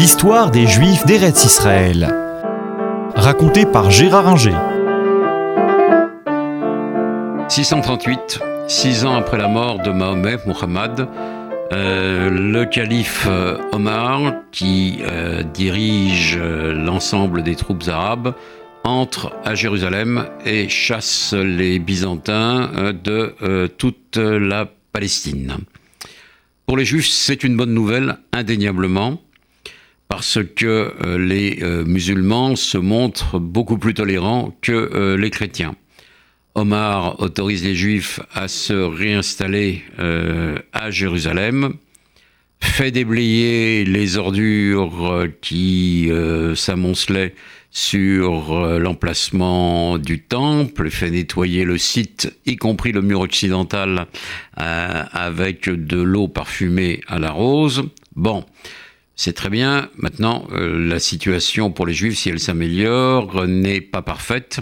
L'histoire des Juifs d'Eretz Israël. Racontée par Gérard Inger. 638, six ans après la mort de Mahomet, Muhammad, euh, le calife euh, Omar, qui euh, dirige l'ensemble des troupes arabes, entre à Jérusalem et chasse les Byzantins de toute la Palestine. Pour les Juifs, c'est une bonne nouvelle, indéniablement, parce que les musulmans se montrent beaucoup plus tolérants que les chrétiens. Omar autorise les Juifs à se réinstaller euh, à Jérusalem, fait déblayer les ordures qui euh, s'amoncelaient sur euh, l'emplacement du temple, fait nettoyer le site, y compris le mur occidental, avec de l'eau parfumée à la rose. Bon, c'est très bien. Maintenant, la situation pour les Juifs, si elle s'améliore, n'est pas parfaite.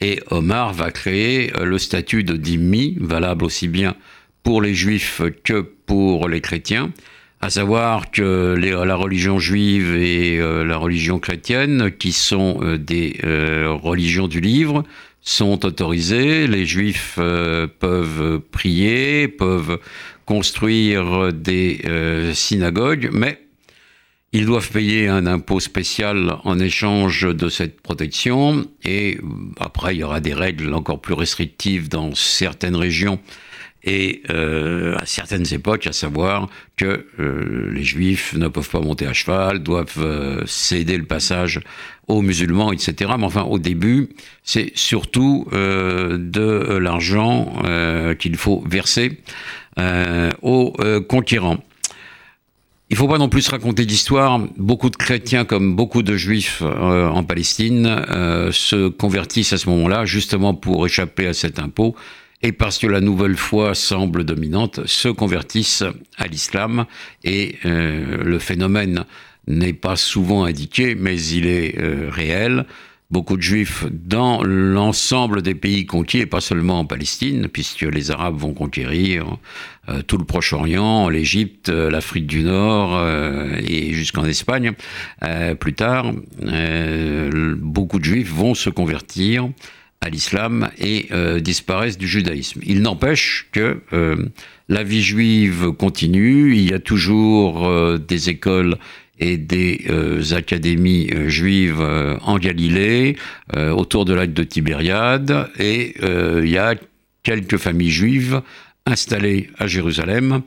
Et Omar va créer euh, le statut de dhimmi, valable aussi bien pour les juifs que pour les chrétiens, à savoir que la religion juive et euh, la religion chrétienne, qui sont euh, des religions du livre, sont autorisées. Les juifs peuvent prier, peuvent construire des synagogues, mais ils doivent payer un impôt spécial en échange de cette protection et après il y aura des règles encore plus restrictives dans certaines régions et euh, à certaines époques, à savoir que euh, les juifs ne peuvent pas monter à cheval, doivent euh, céder le passage aux musulmans, etc. Mais enfin, au début, c'est surtout de l'argent qu'il faut verser aux conquérants. Il ne faut pas non plus raconter d'histoire. Beaucoup de chrétiens, comme beaucoup de juifs euh, en Palestine, euh, se convertissent à ce moment-là, justement pour échapper à cet impôt. Et parce que la nouvelle foi semble dominante, se convertissent à l'islam. Et euh, le phénomène n'est pas souvent indiqué, mais il est réel beaucoup de juifs dans l'ensemble des pays conquis, et pas seulement en Palestine, puisque les Arabes vont conquérir euh, tout le Proche-Orient, l'Égypte, euh, l'Afrique du Nord euh, et jusqu'en Espagne. plus tard, beaucoup de juifs vont se convertir à l'islam et disparaissent du judaïsme. Il n'empêche que la vie juive continue, il y a toujours des écoles et des euh, académies euh, juives euh, en Galilée, autour de lac de Tibériade, et il y a quelques familles juives installées à Jérusalem.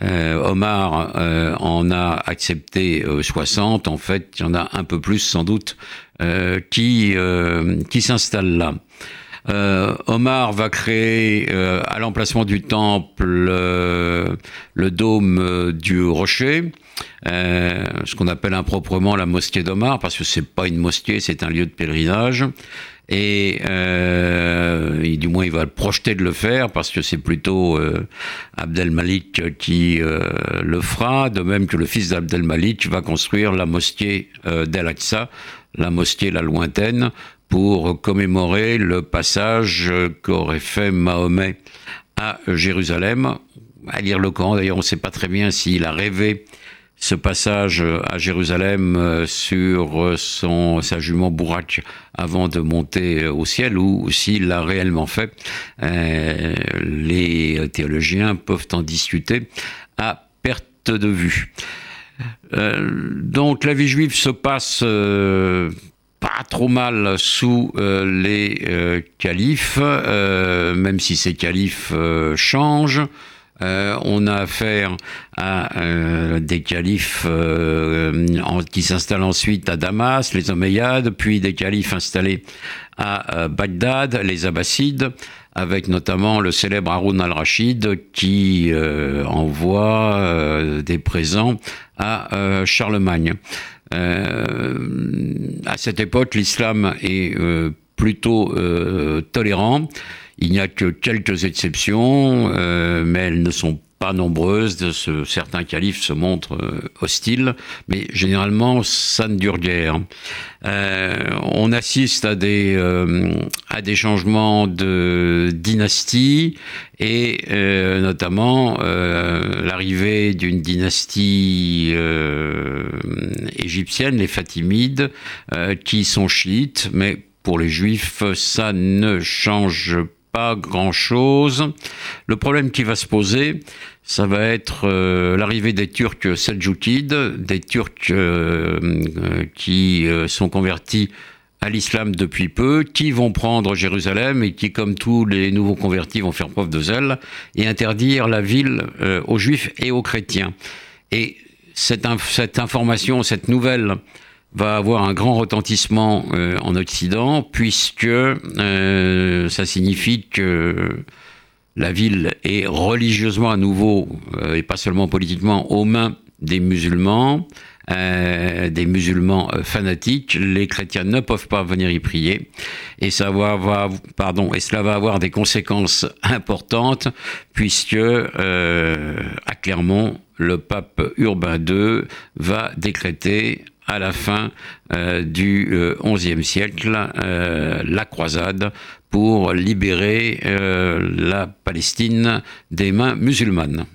Omar en a accepté 60, en fait, il y en a un peu plus sans doute qui, qui s'installent là. Euh, Omar va créer euh, à l'emplacement du temple euh, le dôme du rocher, ce qu'on appelle improprement la mosquée d'Omar, parce que c'est pas une mosquée, c'est un lieu de pèlerinage. Et, du moins il va projeter de le faire parce que c'est plutôt Abdel Malik qui le fera, de même que le fils d'Abdel Malik va construire la mosquée d'Al-Aqsa, la mosquée la lointaine, pour commémorer le passage qu'aurait fait Mahomet à Jérusalem. À lire le Coran, d'ailleurs, on ne sait pas très bien s'il a rêvé ce passage à Jérusalem euh, sur son, sa jument Bourak avant de monter au ciel ou s'il l'a réellement fait. Euh, les théologiens peuvent en discuter à perte de vue. Euh, donc la vie juive se passe pas trop mal sous euh, les euh, califes, euh, même si ces califes changent. on a affaire à des califes qui s'installent ensuite à Damas, les Omeyyades, puis des califes installés à Bagdad, les Abbassides, avec notamment le célèbre Haroun al-Rachid qui envoie des présents à Charlemagne. Euh, à cette époque, l'islam est euh, plutôt euh, tolérant. Il n'y a que quelques exceptions, mais elles ne sont pas nombreuses. Ce, certains califes se montrent hostiles, mais généralement, ça ne dure guère. on assiste à des, à des changements de dynastie et notamment l'arrivée d'une dynastie égyptienne, les Fatimides, qui sont chiites, mais pour les juifs, ça ne change pas grand-chose. Le problème qui va se poser, ça va être l'arrivée des Turcs seldjoukides, des Turcs qui sont convertis à l'islam depuis peu, qui vont prendre Jérusalem et qui, comme tous les nouveaux convertis, vont faire preuve de zèle et interdire la ville euh, aux juifs et aux chrétiens. Et cette, information, cette nouvelle va avoir un grand retentissement euh, en Occident, puisque euh, ça signifie que la ville est religieusement à nouveau, et pas seulement politiquement, aux mains des musulmans, euh, des musulmans euh, fanatiques. Les chrétiens ne peuvent pas venir y prier. Et, ça va avoir, pardon, et cela va avoir des conséquences importantes, puisque euh, à Clermont, le pape Urbain II va décréter à la fin du XIe siècle la croisade pour libérer la Palestine des mains musulmanes.